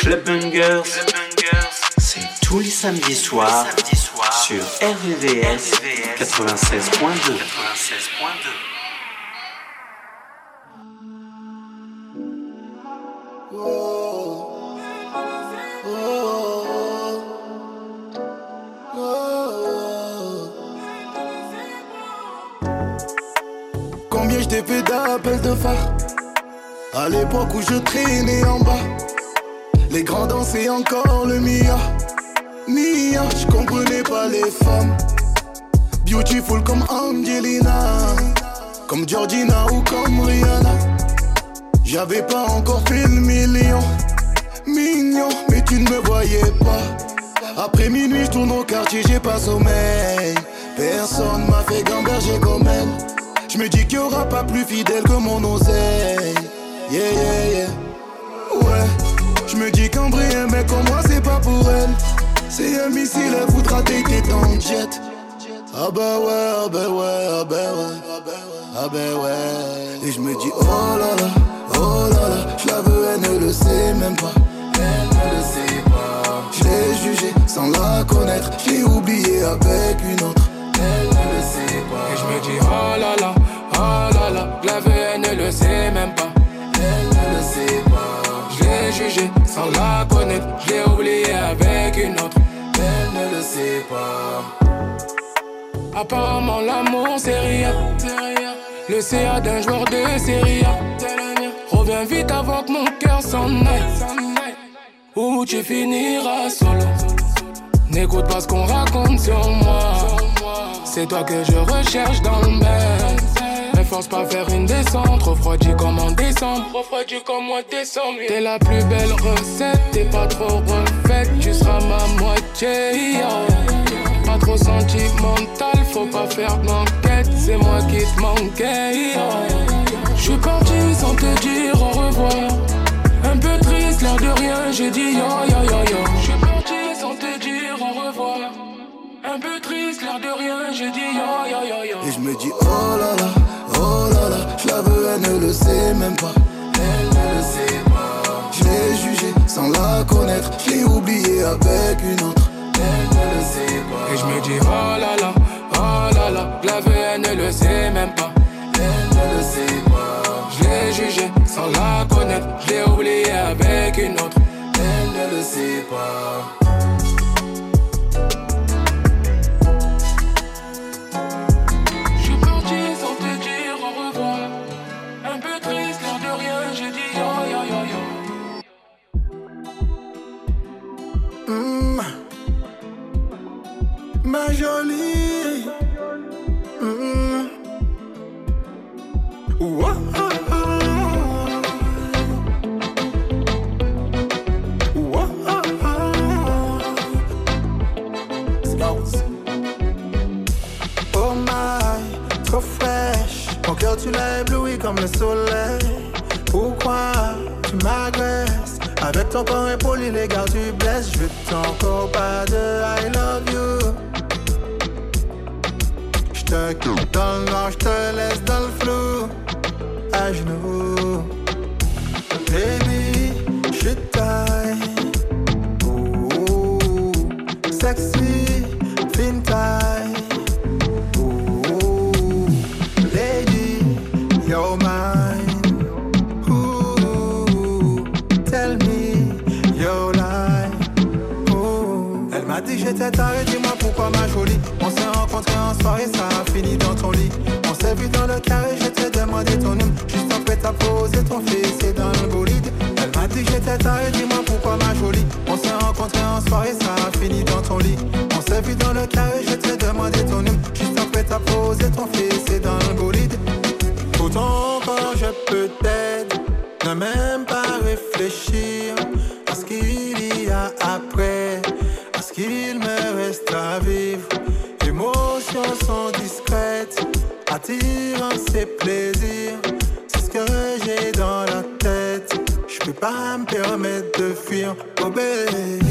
Club c'est tous les samedis soirs sur RVVS 96.2. Combien je t'ai fait d'appels de phare? À l'époque où je traînais en bas Les grands dansaient encore le Mia Mia, je comprenais pas les femmes. Beautiful comme Angelina Comme Georgina ou comme Rihanna. J'avais pas encore fait le million. Mignon, mais tu ne me voyais pas. Après minuit, je tourne au quartier, j'ai pas sommeil. Personne m'a fait gamberger comme elle. Je me dis qu'il y aura pas plus fidèle que mon oseille. Yeah, yeah, yeah. Ouais, je me dis vrai, un mec comme moi, c'est pas pour elle. C'est un missile, elle voudra tes en jet. Ah bah ouais, ah bah ouais, ah bah ouais, ah bah ouais. Et je me dis, oh là là, oh là là, je la veux, elle ne le sait même pas. Elle ne le sait pas. Je l'ai jugée sans la connaître, je l'ai oublié avec une autre. Elle ne le sait pas. Et je me dis, oh là là, oh là là, je la veux, elle ne le sait même pas. Elle ne le sait pas. Je l'ai sans la connaître, je l'ai oublié avec une autre. Elle ne le sait pas. Apparemment, l'amour, c'est rien. Le CA d'un joueur de série A. Reviens vite avant que mon cœur s'en aille. Ou tu finiras solo? N'écoute pas ce qu'on raconte sur moi. C'est toi que je recherche dans le bain. Force pas faire une descente, refroidi comme en décembre. Refroidi comme en décembre. T'es la plus belle recette, t'es pas trop refaite, tu seras ma moitié. Pas trop sentimental, faut pas faire d'enquête, c'est moi qui te manquais. Je suis parti sans te dire au revoir. Un peu triste, l'air de rien, j'ai dit yo yo yo yo. Je suis parti sans te dire au revoir. Un peu triste, l'air de rien, j'ai dit yo yo yo yo. Et je me dis oh là là, oh là là, je la veux, elle ne le sait même pas. Elle ne le sait pas. Je l'ai jugée sans la connaître, je l'ai oublié avec une autre. Elle ne le sait pas. Et je me dis oh là là, oh là là, je la veux, elle ne le sait même pas. Elle ne le sait pas. Je l'ai jugée sans la connaître, je l'ai oublié avec une autre. Elle ne le sait pas. Jolie. Mm. Ah, ah. Ah, ah. Skills. Oh my, trop fraîche. Mon cœur, tu l'as ébloui comme le soleil. Pourquoi tu m'agresses? Avec ton corps impoli, les gars, tu blesses. Je veux encore pas de I Quitte dans le noir, je te laisse dans le flou. À genoux. Baby, je taille. Ooh, sexy, fin taille. Lady, you're mine. Tell me your lie. Elle m'a dit j'étais taré, soirée, ça a fini dans ton lit. On s'est vu dans le carré, je t'ai demandé ton nom. Juste après t'as posé ton fils et dans le bolide. Elle m'a dit j'étais taré, dis-moi pourquoi ma jolie. On s'est rencontrés en soirée, ça a fini dans ton lit. On s'est vu dans le carré, attirance et plaisir, c'est ce que j'ai dans la tête. Je peux pas me permettre de fuir, oh bébé.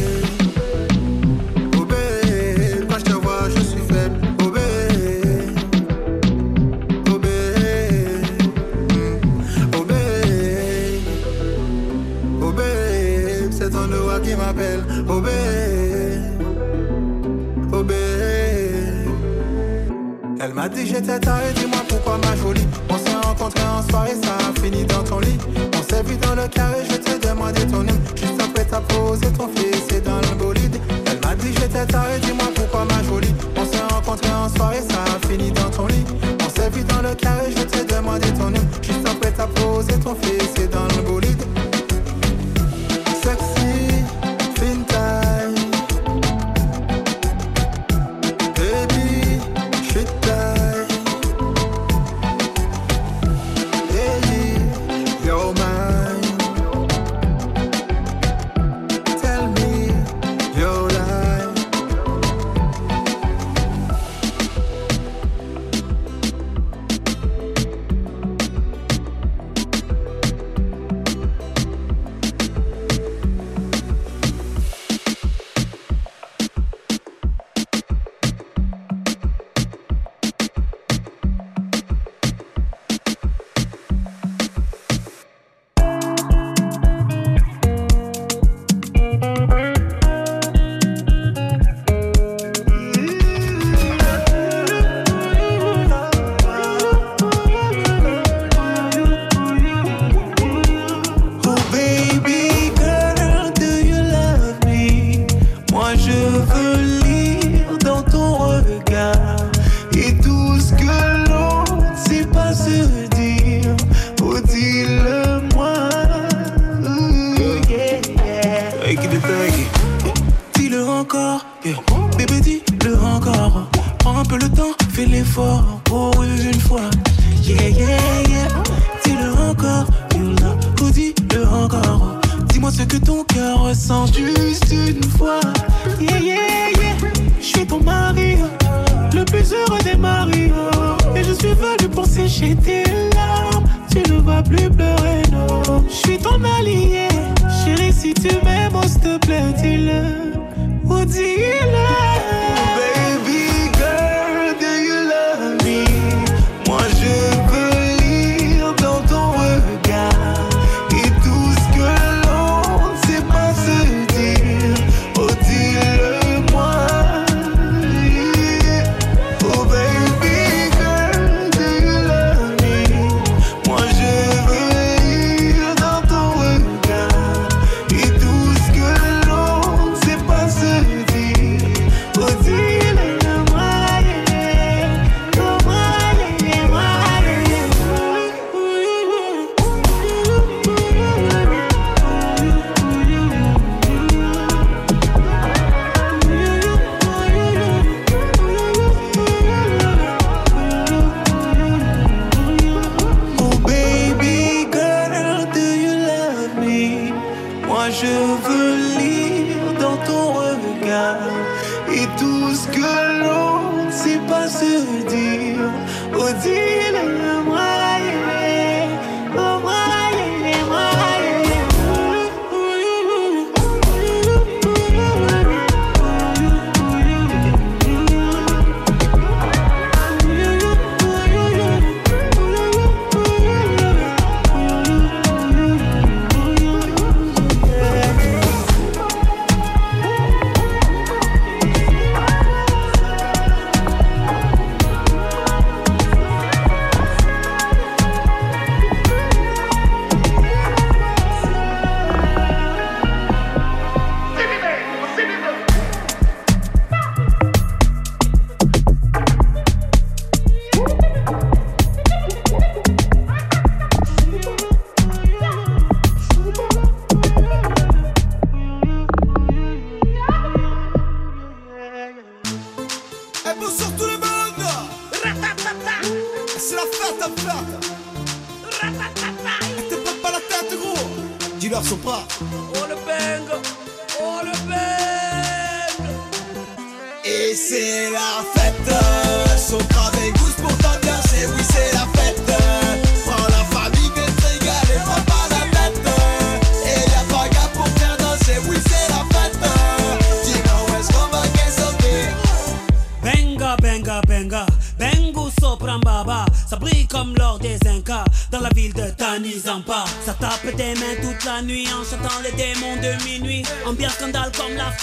M'a dit j'étais taré, dis-moi pourquoi ma jolie. On s'est rencontrés en soirée, ça a fini dans ton lit. On s'est vu dans le carré, je t'ai demandé ton nom. Juste après t'as posé ton fils, c'est dans le bolide. Elle m'a dit j'étais taré, dis-moi pourquoi ma jolie. On s'est rencontrés en soirée, ça Benga, benga, bengu sopran baba Ça brille comme l'or des Incas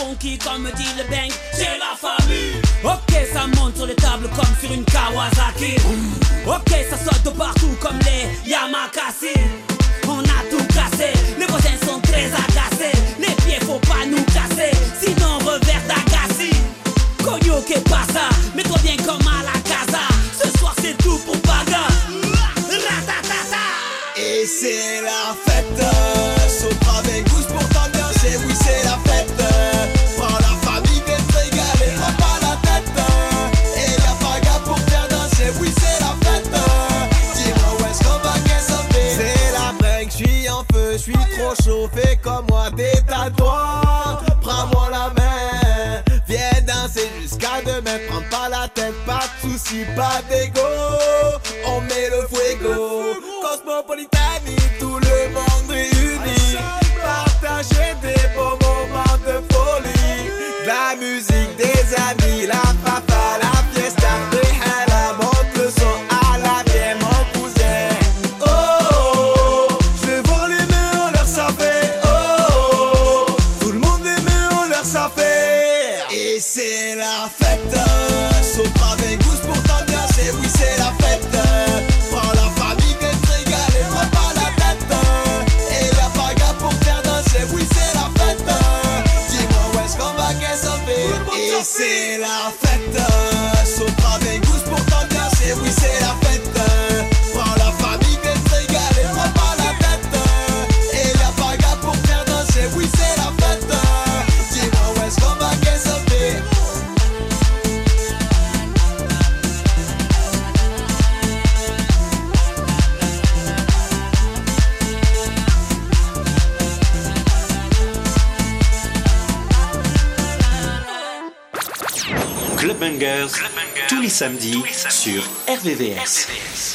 funky, comme dit le jusqu'à demain, prends pas la tête, pas de soucis, pas d'ego. On met le fuego, Cosmopolitanie, tout le monde réuni. Partager des beaux moments de folie, de la musique, des amis, la papa, tous les samedis sur RVVS.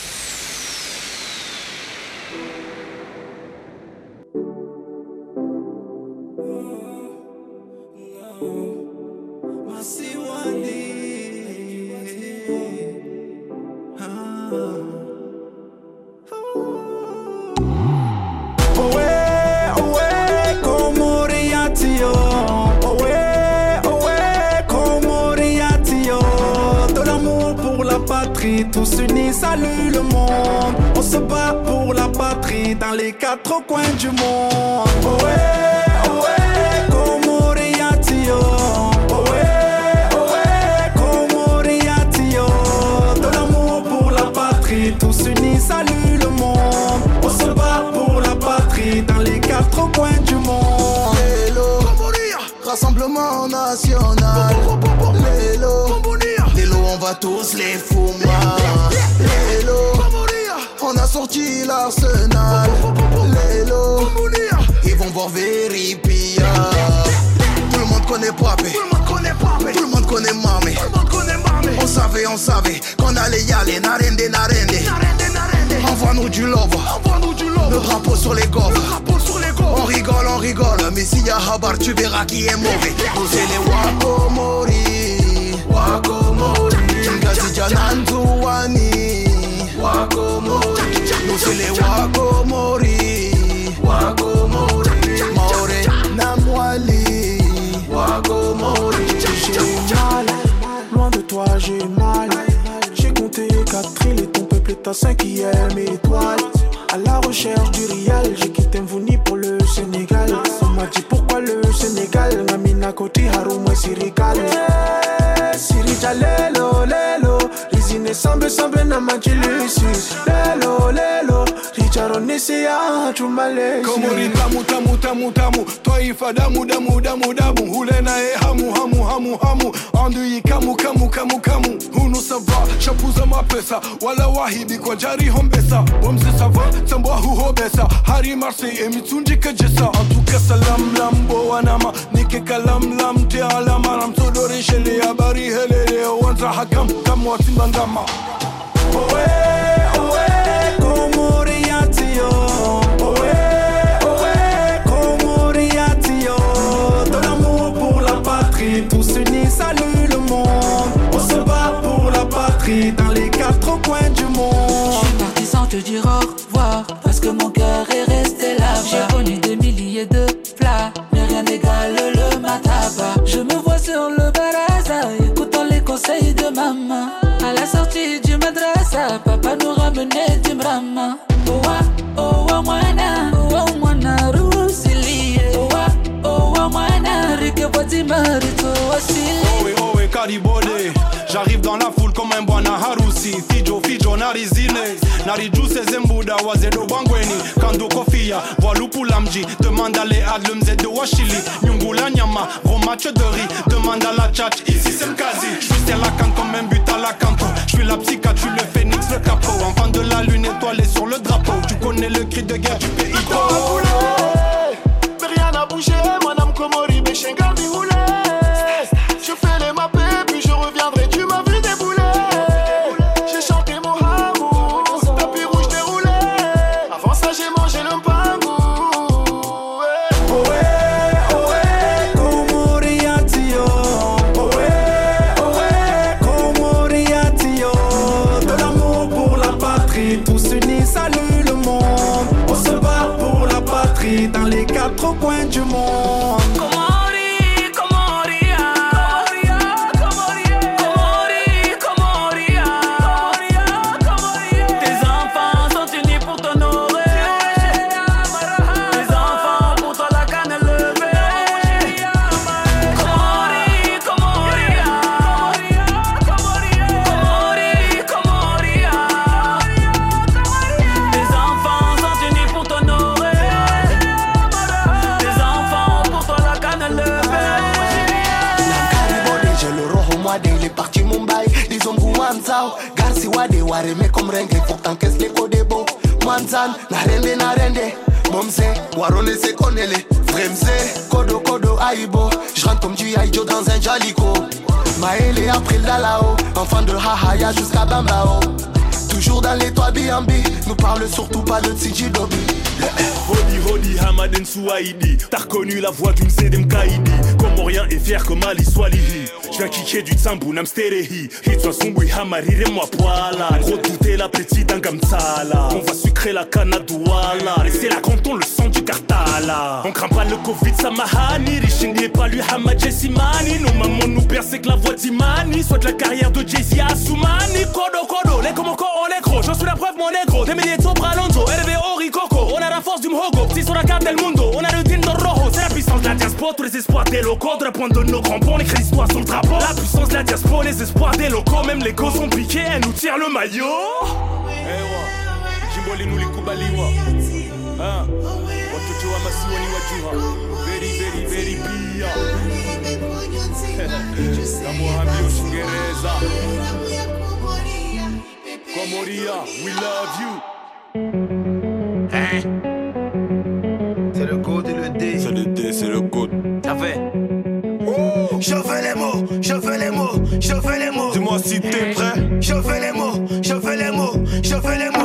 Patrie, tous unis, salut le monde. On se bat pour la patrie dans les quatre coins du monde. Ohé, ohé, Komoriatio. Ohé, ohé, Komoriatio. De l'amour pour la patrie, tous unis, salut le monde. On se bat pour la patrie dans les quatre coins du monde. Lélo, Rassemblement national. Va tous les foumoir. Lélo, on a sorti l'arsenal. Lélo, ils vont voir Veripia. Tout le monde connaît Papé. Tout le monde connaît Papé. Tout le monde connaît Mamé. Tout le monde connaît Mamé. On savait, on savait qu'on allait y aller. Narende, narende. Envoie-nous du love. Le drapeau sur les gaufres. Le drapeau sur les gaufres. On rigole, on rigole. Mais s'il y a Habar, tu verras qui est mauvais. Nous, c'est les Wakomori. Wakomori. Ngazi Jananzuani. Wakomori. Les Wakomori. Wakomori. Maore Namwali. Wakomori. J'ai mal, loin de toi j'ai mal. J'ai compté 4 îles et ton peuple est à cinquième étoile. À la recherche du rial, j'ai quitté Mvouni pour le Sénégal. On m'a dit pourquoi le Sénégal, Namina Koti Haroumwe Sirikal. Sirija lelo lelo, Rizine sambe sambe na majilusi. Lelo lelo, Richaro Nisia Chumale. Komori tamu tamu tamu tamu. Twaifa damu damu damu damu. Hule naye hamu hamu hamu hamu. Andui kamu kamu kamu kamu. Hunu sava shapuza mapesa. Wala wahibi kwa jari hombesa. Wamzi sava tambwa huhobesa Hari marse e mitunji kajesa. Antuka salam lambo wanama. Nike kalam lam te alama. Namtodore shele habari helele. Wanza hakam kam oh, Ohé, salue le monde. On se bat pour la patrie dans les quatre coins du monde. Je suis parti sans te dire au revoir, parce que mon cœur est resté là. J'ai connu des milliers de plats, mais rien n'égale le mataba. Je me vois sur le baraza, écoutant les conseils de maman. À la sortie du madrasa, papa nous ramenait du brahma. Marito wasili Owe owe karibone J'arrive dans la foule comme un bwana harusi. Fijo fijo narizine Narijuse zembuda wazedo bangweni. Kando kofia voilupu la mji Demande à Léad le mzee de Washili Nyungula nyama gros match de riz. Demande à la tchatch ici c'est Mkazi. J'suis la canne comme un but à la canto J'suis la psychiatre, j'suis le phénix, le capot. Enfant de la lune étoilée sur le drapeau. Tu connais le cri de guerre du pays dans les quatre coins du monde. Mwanzan, Narende, Narende. Momse, Warone se konele. Fremse, Kodo, Kodo, Aibo. J'rentre comme du Aïdjo dans un jalico. Maëlé après le Dalao, enfant de Hahaya jusqu'à Bambao. Toujours dans les toits B&B, nous parle surtout pas de Tiji Dobi. Hodi Hodi Hamaden Souaïdi T'as reconnu la voix d'une Zedem Kaidi Comorien et fier comme Ali Swalihi Kicker du Tsambu Namsterehi Hitwa Sumbui Hamarire moi poila Gros douter la petite d'un Gamsala On va sucrer la canne à Douala. Rester là quand on le sent du Kartala On craint pas le Covid Samahani Richindi et pas lui Hamad Jessimani Nos mamans nous percent que la voix d'Imani. Soit la carrière de Jay-Z à Kodo Kodo Les encore on est gros. J'en suis la preuve mon négro. Des milliers de RVO Ricoco On a la force du Mhogo Si sur la carte del mundo On a le Dindo La puissance de la diaspora Tous les espoirs des locaux De la pointe de nos crampons On écrit l'histoire sur le drapeau. La puissance de la diaspora Les espoirs des locaux Même les gosses sont piqués Elle nous tire le maillot. Wa masiwa ni wajuha. Very very we love you Je fais les mots, je fais les mots, je fais les mots. Dis-moi si t'es prêt Je fais les mots, je fais les mots, je fais les mots.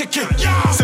Mangeant de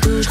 tout, je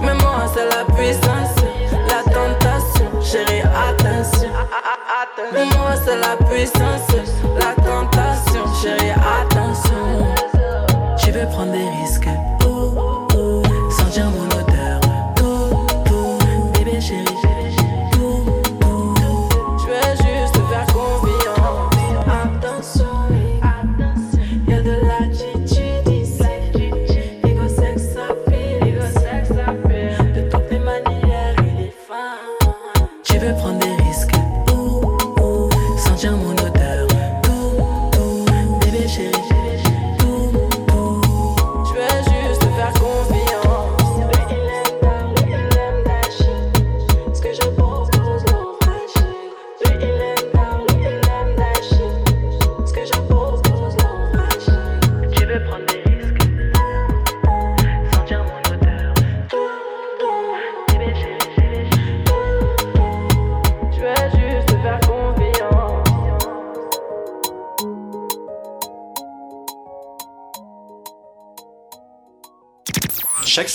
Mais moi, c'est la puissance, la tentation, chérie, attention. Mais moi, c'est la puissance, la tentation, chérie, attention. Je vais prendre des risques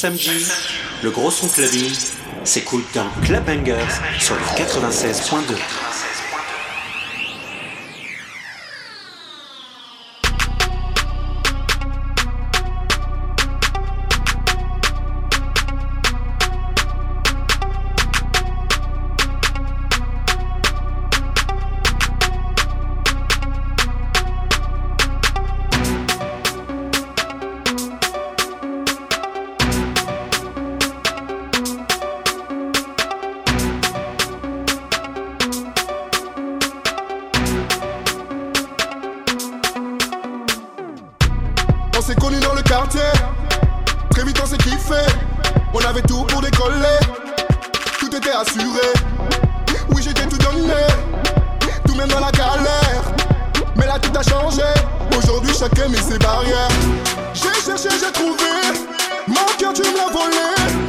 samedi, le gros son clubbing s'écoute dans Club Bangers sur le 96.2. s'est connus dans le quartier, très vite on s'est kiffé. On avait tout pour décoller, tout était assuré. Oui, j'étais tout donné, tout même dans la galère. Mais là tout a changé, aujourd'hui chacun met ses barrières. J'ai cherché, j'ai trouvé, mon cœur tu me volé.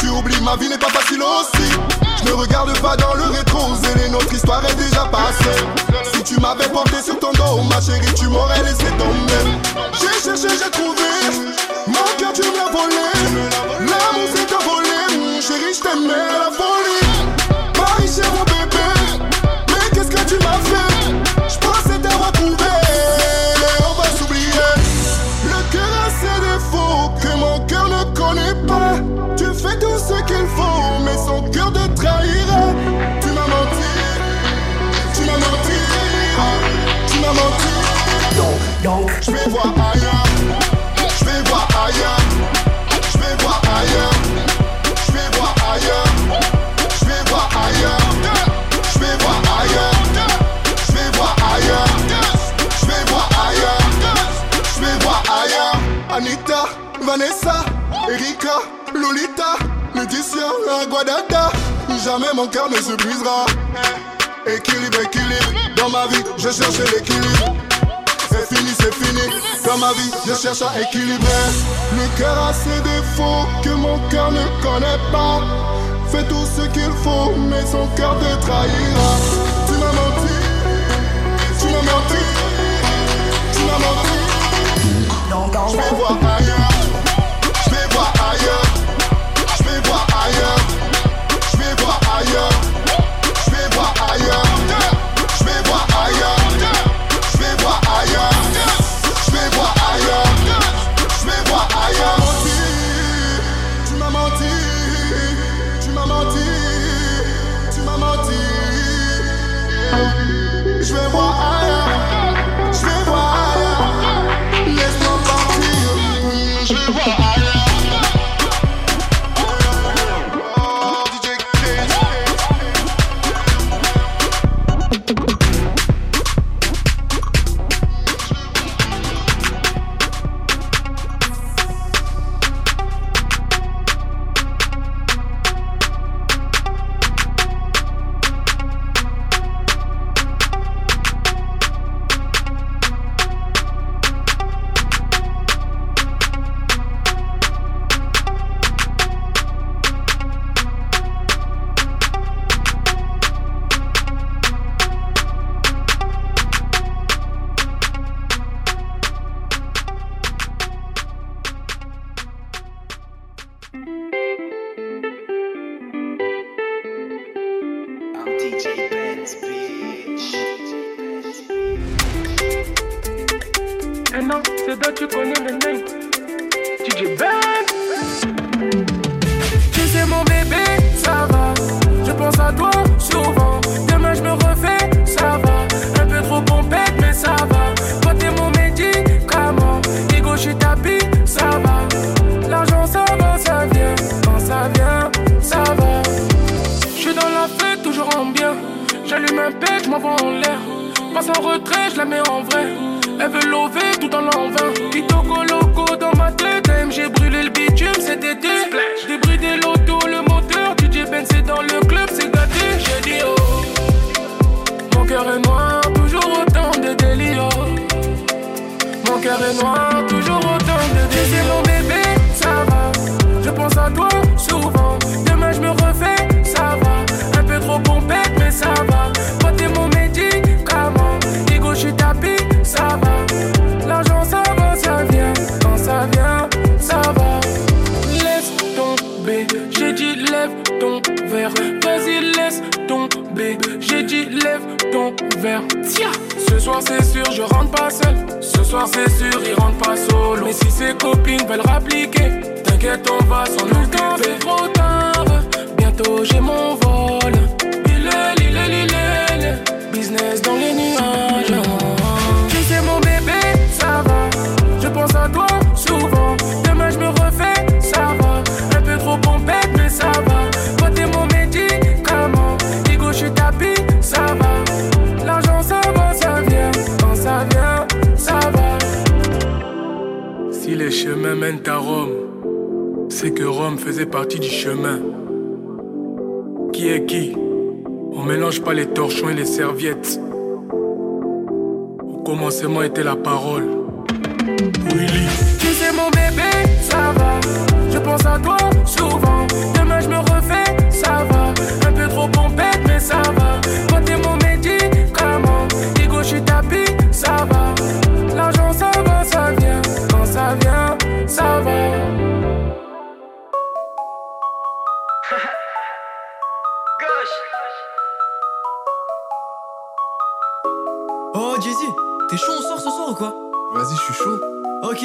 Tu oublies ma vie n'est pas facile aussi. Je ne regarde pas dans le rétro, et notre histoire est déjà passée. Si tu m'avais porté sur ton dos, ma chérie, tu m'aurais laissé tomber. J'ai cherché, j'ai trouvé, mon cœur tu me l'as volé. L'amour s'est envolé, mon chéri, je t'aimais la folie. Voir ailleurs, je vais voir ailleurs, je vais voir ailleurs, je vais voir ailleurs, je vais voir ailleurs, je vais voir ailleurs, je vais voir ailleurs, je vais voir ailleurs, je vais voir ailleurs. Anita, Vanessa, Erika, Lolita, Laetitia, la Guadada. Jamais mon cœur ne se brisera. Équilibre, équilibre. Dans ma vie, je cherche l'équilibre. C'est fini. Dans ma vie, je cherche à équilibrer. Le cœur a ses défauts que mon cœur ne connaît pas. Fais tout ce qu'il faut, mais son cœur te trahira. Tu m'as menti, tu m'as menti, tu m'as menti. Je vais voir c'est sûr, ils rentrent pas solo. Mais si ses copines veulent rappliquer, t'inquiète, on va s'en occuper. C'est trop tard, bientôt j'ai mon vol. Il business dans les nuages. Tu sais, mon bébé, ça va. Je pense à toi souvent. Chemin mène à Rome, c'est que Rome faisait partie du chemin. Qui est qui? On mélange pas les torchons et les serviettes. Au commencement était la parole. Willy. Tu sais mon bébé, ça va. Je pense à toi souvent. Demain je me refais, ça va. Un peu trop pompette, mais ça va. Toi t'es mon bébé. T'es chaud, on sort ce soir ou quoi? Vas-y, je suis chaud. Ok,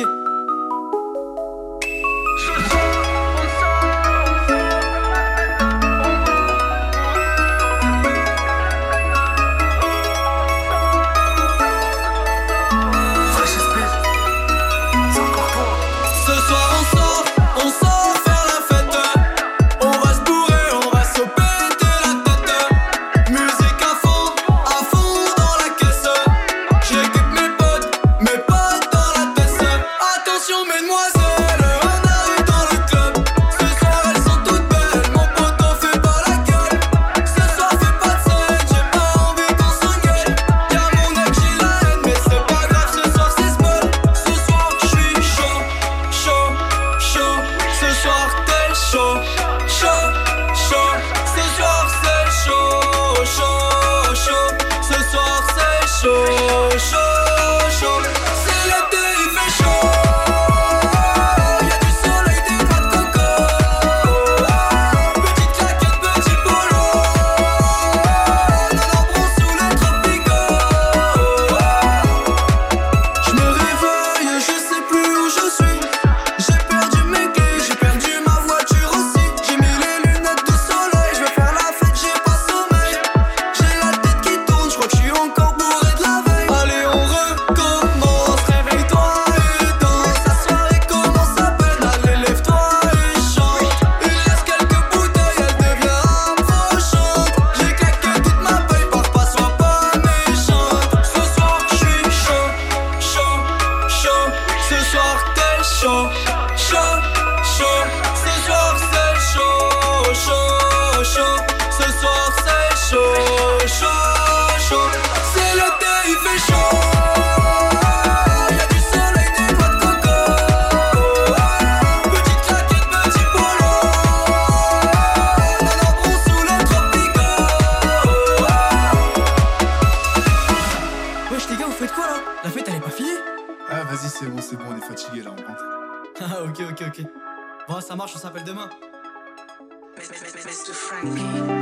Frankie.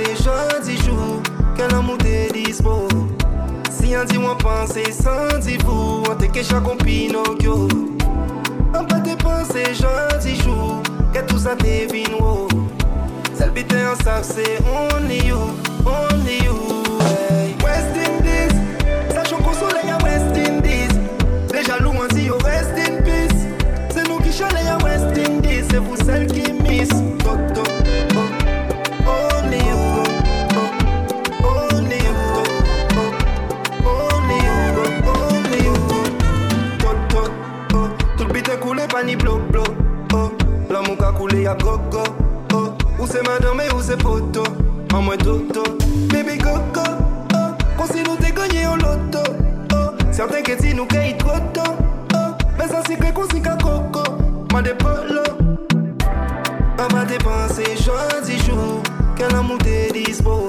Dépenser jodi jour Quel amour t'es dispo. Si un dit moi penser sans vous On te cache à Pinocchio On va dépenser jodi jour Que tout ça t'es vino Celle bite en sac c'est only you c'est madame et où c'est poto En moins toto Baby go oh. Qu'on si nous t'es gagné loto oh. Certains disent nous qu'il trop tôt oh. Mais ça c'est que qu'on s'y coco. M'a des On va dépenser jodi jour. Quel amour t'es dispo?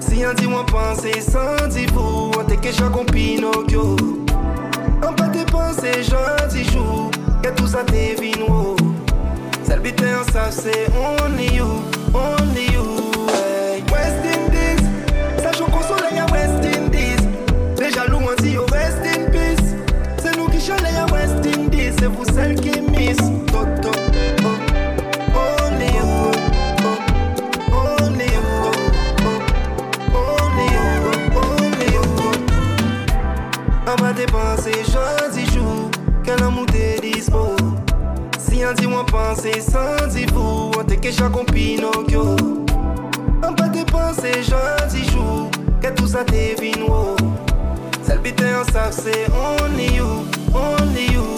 Si un dit moi penser sans vous On te cache à Pinocchio On va dépenser jodi jour. Que tout ça t'es vino. Celle en sac c'est only you penser sans vous On te cache à Pinocchio. On va dépenser jodi jour Que tout ça t'es vino Celle bite en sac c'est only you Only you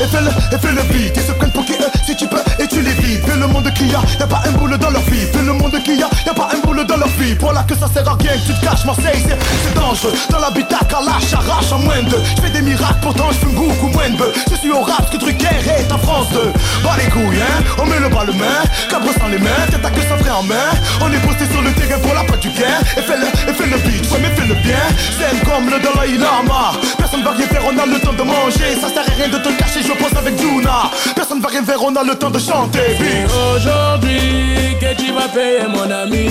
et fais le, et fais le beat. Ils se prennent pour qui eux, si tu peux, et tu les vides. Fais le monde qu'il y a, y'a pas un boulot dans leur vie. Fais le monde qu'il y a, y'a pas un boulot dans leur vie. Voilà que ça sert à rien que tu te caches Marseille c'est, dangereux. Dans l'habitat à lâche, arrache en moins de Je fais des miracles, pourtant je fume beaucoup moins de Je suis au rap, que Drucker est en France 2 Bah les couilles hein, on met le bas le main. Cabre sans les mains, tête à que ça ferait en main. On est posté sur le terrain pour la patte du gain Et fais le, fais le beat, ouais mais fais le bien. C'est comme le Dalai Lama Personne va rien faire, on a le temps de manger. Ça sert à rien de te cacher, je pense avec Juna Personne va rien faire, on a le temps de chanter. Aujourd'hui que tu vas payer mon ami.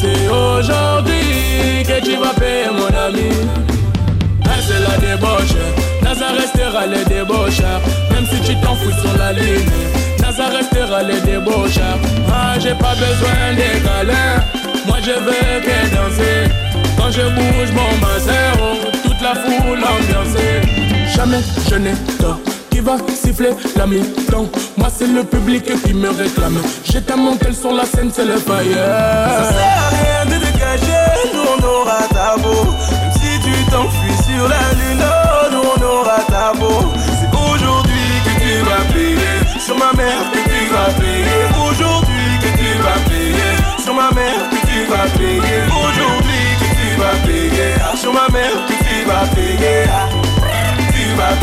C'est aujourd'hui que tu vas payer mon ami. Là c'est la débauche. Naza restera les débauchards Même si tu t'enfouis sur la ligne Naza restera les débauchards Ah j'ai pas besoin des câlins. Moi je veux que danser. Quand je bouge mon Toute la foule ambiancée. Jamais je n'ai tort. Qui va siffler la mi-temps? Moi c'est le public qui me réclame. J'ai tellement qu'elle sur la scène c'est le fire. Ça sert à rien de te cacher, on aura ta beau Même si tu t'enfuis sur la lune, oh, nous on aura ta beau C'est aujourd'hui que tu vas payer Sur ma mère que tu vas payer Aujourd'hui que tu vas payer Sur ma mère que tu vas payer Aujourd'hui que tu vas payer Sur ma mère vas payer Tu vas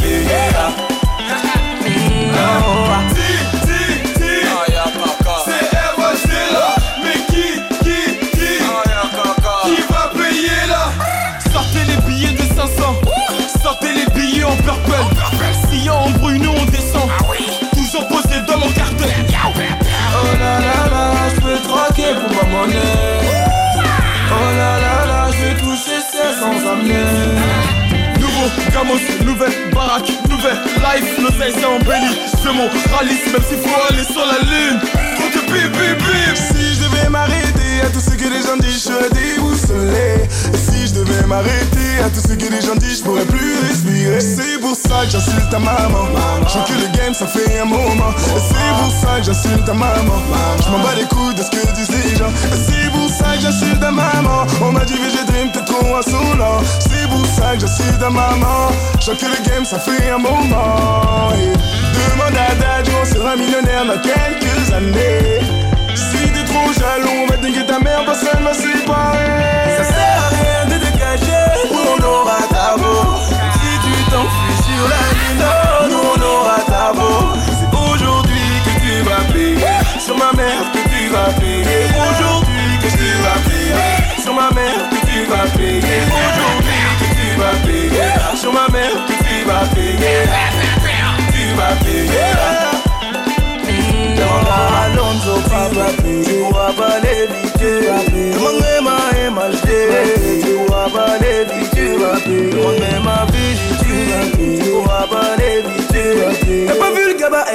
life, l'oseille c'est embelli. C'est mon rallye, même s'il faut aller sur la lune. Donc bip bip bip Si je devais m'arrêter à tout ce que les gens disent, je serais déboussolé. Et si je devais m'arrêter à tout ce que les gens disent, je pourrais plus respirer. C'est pour ça que j'insulte ta maman. Je que le game ça fait un moment. Et c'est pour ça que j'insulte ta maman. Je m'en bats les couilles de ce que disent les gens. Et c'est pour ça que j'insulte ta maman. On m'a dit Dream t'es trop insolent pour ça que j'insulte ta maman que le game ça fait un moment Et Demande à Daddy, on sera millionnaire dans quelques années. Si t'es trop jaloux, on va te ta mère, personne va séparer Ça sert à rien de te cacher, on aura ta beau Si tu t'enfuis sur la lune, nous on aura ta beau C'est aujourd'hui que tu vas payer Sur ma mère que tu vas payer Aujourd'hui que tu vas payer Sur ma mère que tu vas payer vas payer Sur ma mère tu vas payer Tu vas payer Alonso, tu vas payer Tu pourras pas l'éviter ma MHD Tu pourras pas l'éviter vas ma vie, tu vas pas l'éviter T'as pas vu le gaba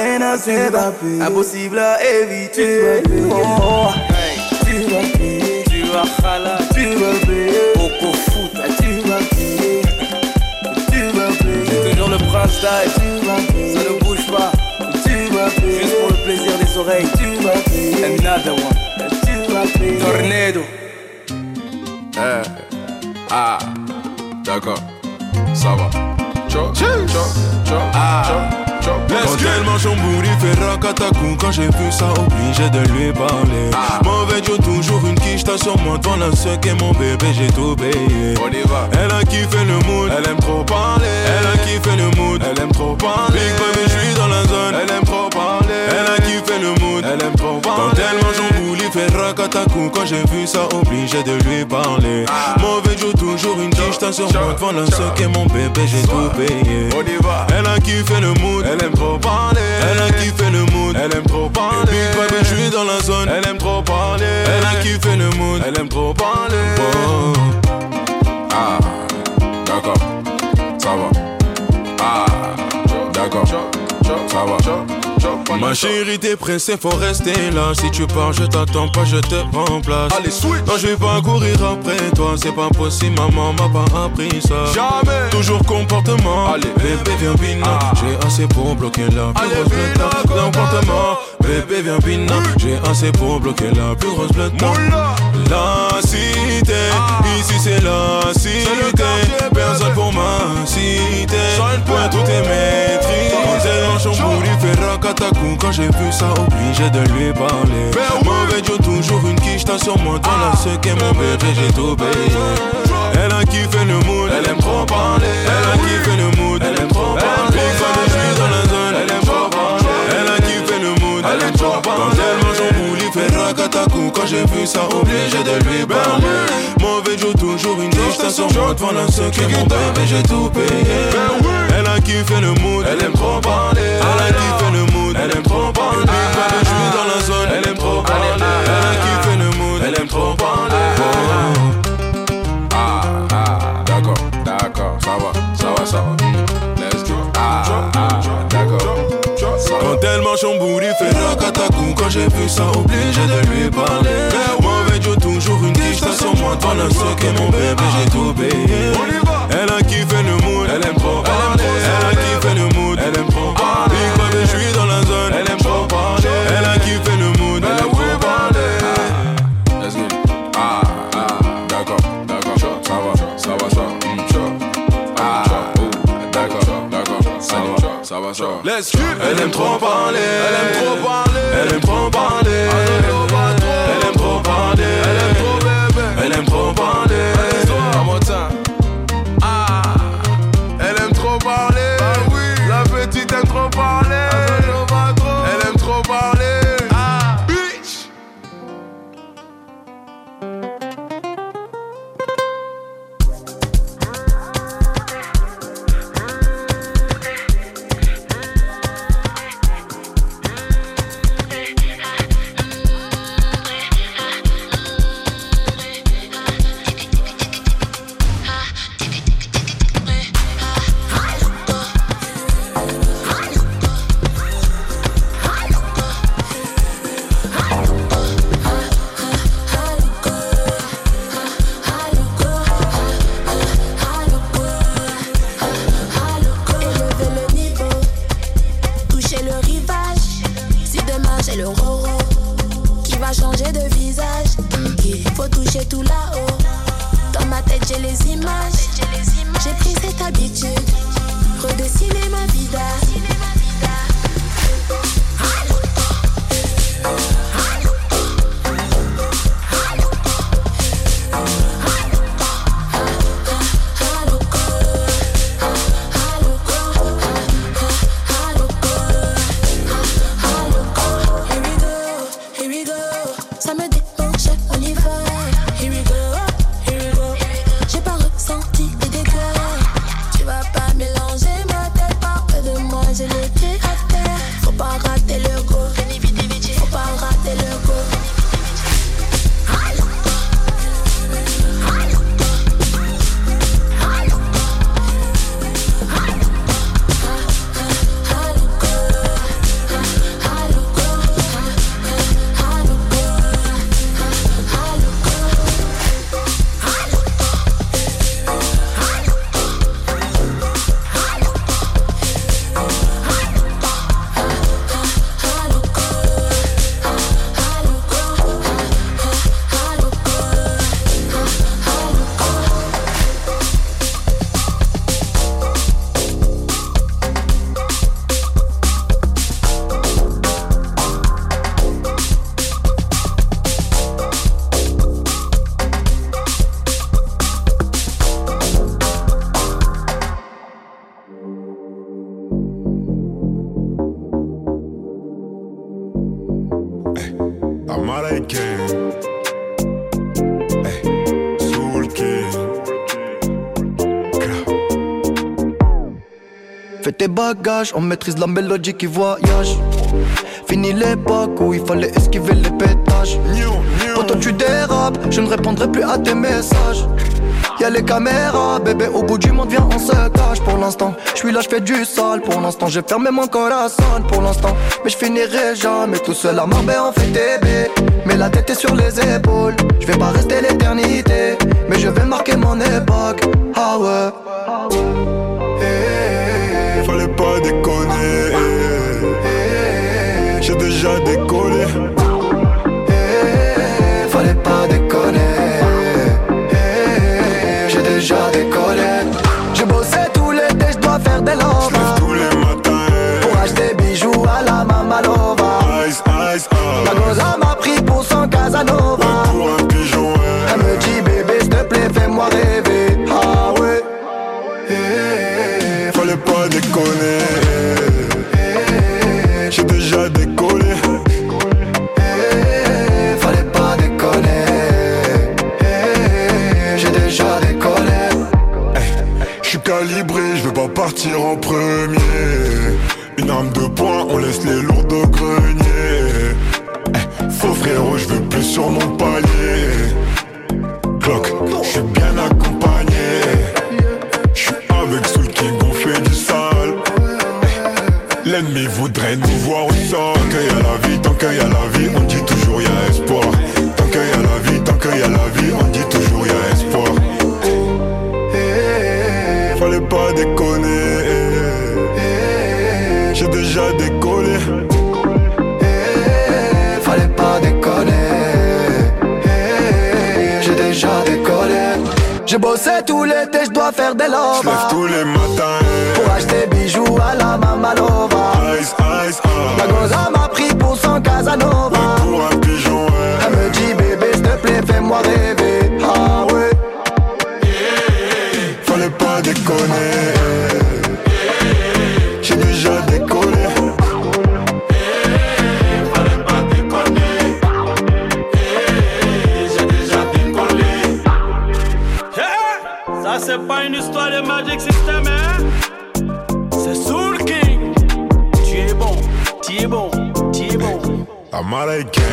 Impossible à éviter Oh, Tu vas payer Tu vas vas Ça ne bouge pas. Juste pour le plaisir des oreilles. Tu Another one. Tu Tornado. Eh, ah, d'accord, ça va. Ciao, ah, Quand elle mange son bourri, fait racatacou Quand j'ai vu ça, obligé de lui parler. Mauvais Joe, toujours une quiche, t'as sur moi Devant la seule et mon bébé, j'ai tout payé. On y va. Elle a kiffé le mood, elle aime trop parler. Elle a kiffé le mood, elle aime trop parler. Big baby, je suis dans la zone, elle aime trop parler. Elle a kiffé le mood, elle aime trop parler. Quand elle mange fait racatacou Quand j'ai vu ça, obligé de lui parler. Mauvais Joe, toujours une quiche, t'as sur moi Devant. La seule et mon bébé, j'ai tout payé. On y va. Elle a kiffé le mood, elle aime trop parler. Elle a kiffé le mood, elle aime trop parler. Big baby, je suis dans la zone, elle aime trop parler. Elle a kiffé le mood, elle aime trop parler. Oh. Ah, d'accord, ça va. Ah, d'accord, ça va. Ma chérie, t'es pressée, faut rester là. Si tu pars, je t'attends pas, je te remplace. Allez, switch. Non, je vais pas courir après toi, c'est pas possible, maman m'a pas appris ça. Jamais. Toujours comportement. Allez. bébé, viens bina. Ah. J'ai assez pour bloquer la plus Allez, grosse. Comportement. Bébé, viens bina. J'ai assez pour bloquer la plus grosse blette. La cité, ici c'est la cité. Personne pour m'inciter. Point tout est maîtrisé. Il fait racatacou. Quand j'ai vu ça, obligé de lui parler. Mauvais Joe, toujours une quiche, t'as sur moi. Dans la ce qu'est mon bébé, j'ai tout payé. Elle a kiffé le mood, elle aime trop parler. Elle a kiffé le mood, elle Quand j'ai vu ça, obligé de lui parler. Mauvais Joe, toujours une t'as sur. Devant qu'est mon bébé, j'ai tout payé. Elle a kiffé le mood, elle aime trop parler. Elle a kiffé le mood, elle aime trop parler. Je suis dans la zone, elle aime trop parler. Elle a kiffé le mood, elle aime trop parler. Oh. Ah, ah, d'accord, d'accord, ça va, ça va, ça va. Mange son bout, il fait racatacou Quand j'ai vu ça, obligé de lui parler. Mauvais Joe, toujours une sur moi Dans la stock et mon bébé, j'ai tout payé Let's Elle aime trop parler. Elle aime trop parler. Elle aime trop parler J'ai pris cette habitude. Hey. Fais tes bagages, on maîtrise la mélodie qui voyage. Fini l'époque où il fallait esquiver les pétages. Quand tu dérapes, je ne répondrai plus à tes messages. Y'a les caméras, bébé, au bout du monde, viens, on se cache pour l'instant. Je suis là, je fais du sale pour l'instant. J'ai fermé mon corazon pour l'instant. Mais je finirai jamais tout seul à on fait TB. Mais la tête est sur les épaules. Je vais pas rester l'éternité, mais je vais marquer mon époque. Ah ouais. Fallait pas déconner. J'ai déjà décollé. Déjà décollé. J'ai bossé tout l'été, je dois faire des lovas. tous les matins. Pour acheter bijoux à la Mamalova. Ice, ice, La goza m'a pris pour son Casanova. Premier. Bossé tout l'été, je dois faire des lovas. J'lève tous les matins. Pour acheter bijoux à la Mamalova. Ice, ice, ah. La goza m'a pris pour son Casanova. Pour un pigeon, Elle me dit bébé, s'il te plaît, fais-moi rêver. Amara King.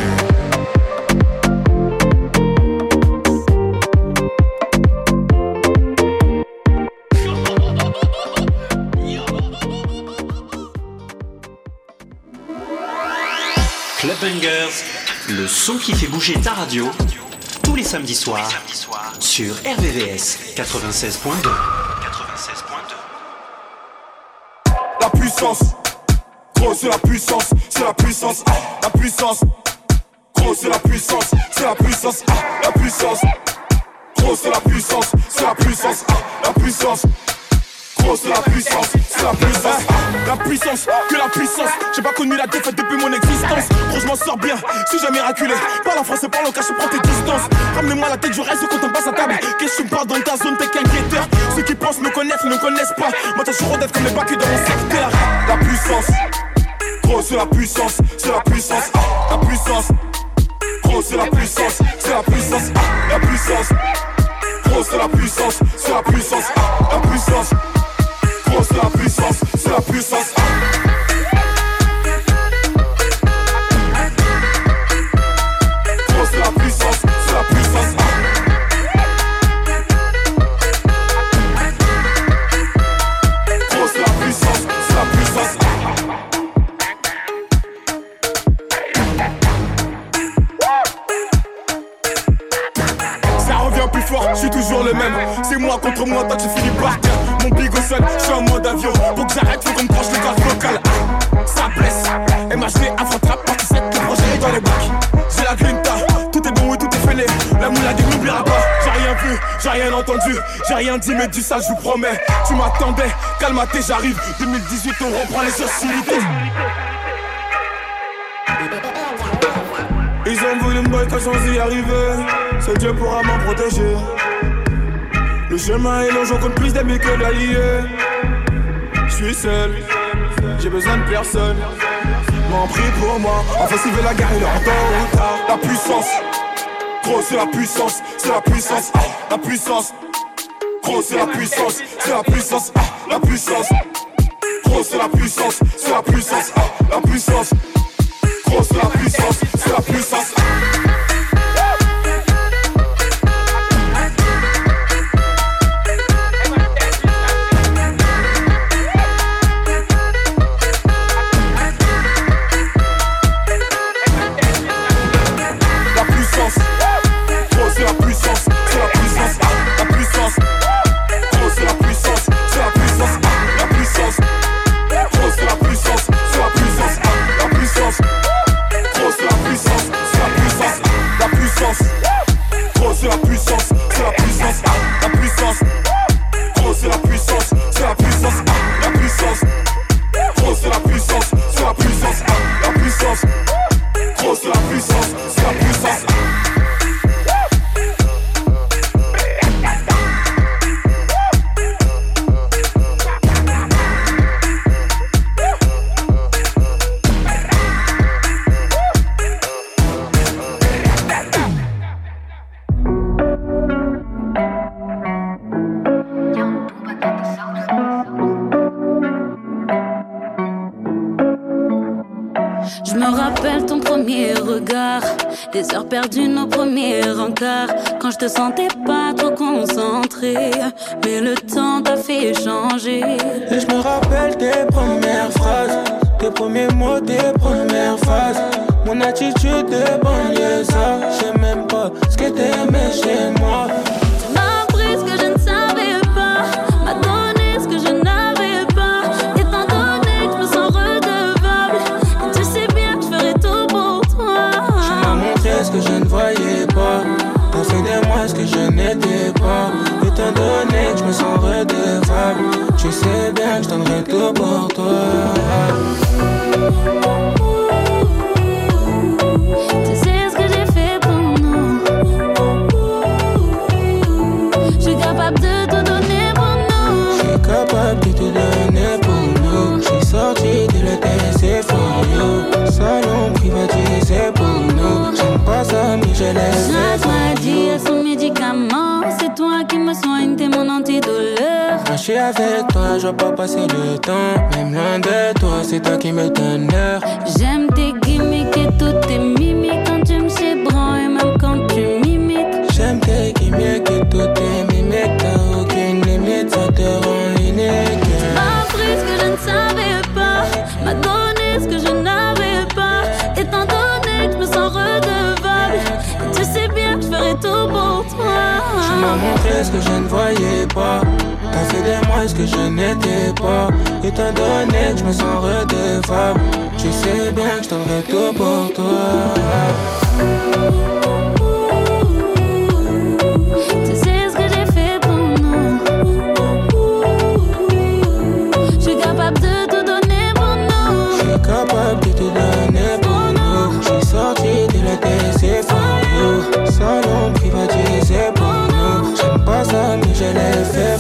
Club Bangers, le son qui fait bouger ta radio, tous les samedis soirs, sur RVVS 96.2. La puissance, grosse c'est la puissance, c'est la puissance, ah, la puissance. Gros, c'est la puissance, c'est la puissance, ah, la puissance. Gros, c'est la puissance, c'est la puissance, ah, la puissance. Gros, c'est la puissance, c'est la puissance, ah, la puissance, que la puissance. J'ai pas connu la défaite depuis mon existence. Gros, je m'en sors bien, si j'ai miraculé. Parle en français, parle en cache, prends tes distances. Ramenez-moi la tête, je reste quand on passe à table. Qu'est-ce que tu me dans ta zone, t'es qu'un guetteur? Ceux qui pensent me connaissent, ne connaissent pas. Moi, t'as toujours d'être comme les bacs dans mon secteur. La puissance, c'est la puissance, c'est la puissance, ah, la puissance. Gros, c'est la puissance, c'est la puissance, ah, la puissance. Gros, c'est la puissance, c'est la puissance, dit, mais dis ça, je vous promets. Tu m'attendais, calme-toi, j'arrive. 2018, on reprend les hostilités. Ils ont voulu me boycotter sans y arriver. Seul Dieu pourra m'en protéger. Le chemin est long, j'en compte plus d'amis que d'alliés. Je suis seul, j'ai besoin de personne. M'en prie pour moi, offensive la guerre, il temps ou tard. La puissance, gros, c'est la puissance, c'est la puissance, ah, la puissance. Gros, c'est la puissance, c'est la puissance, ah, la puissance. Gros, c'est la puissance, c'est la puissance, ah, la puissance. Gros, c'est la puissance, c'est la puissance. Je veux pas passer le temps. Même loin de toi, c'est toi qui me donne l'heure. J'aime tes gimmicks et toutes tes mimiques quand tu me chébranles et même quand tu m'imites. J'aime tes gimmicks et toutes tes mimiques. T'as aucune limite, ça te rend unique. M'a appris ce que je ne savais pas, m'a donné ce que je n'avais pas. Étant donné que je me sens redevable, et tu sais bien que je ferai tout pour toi. Tu m'as montré ce que je ne voyais pas. Ça fait des mois ce que je n'étais pas Et t'as donné que je me sens redevable? Tu sais bien que je t'aurais tout pour toi. Tu sais ce que j'ai fait pour nous Je suis capable de tout donner pour nous. Je suis capable de tout donner pour nous. Je suis sorti de la TC pour nous. Salon privatisé pour nous. J'aime pas ça mais je l'ai fait.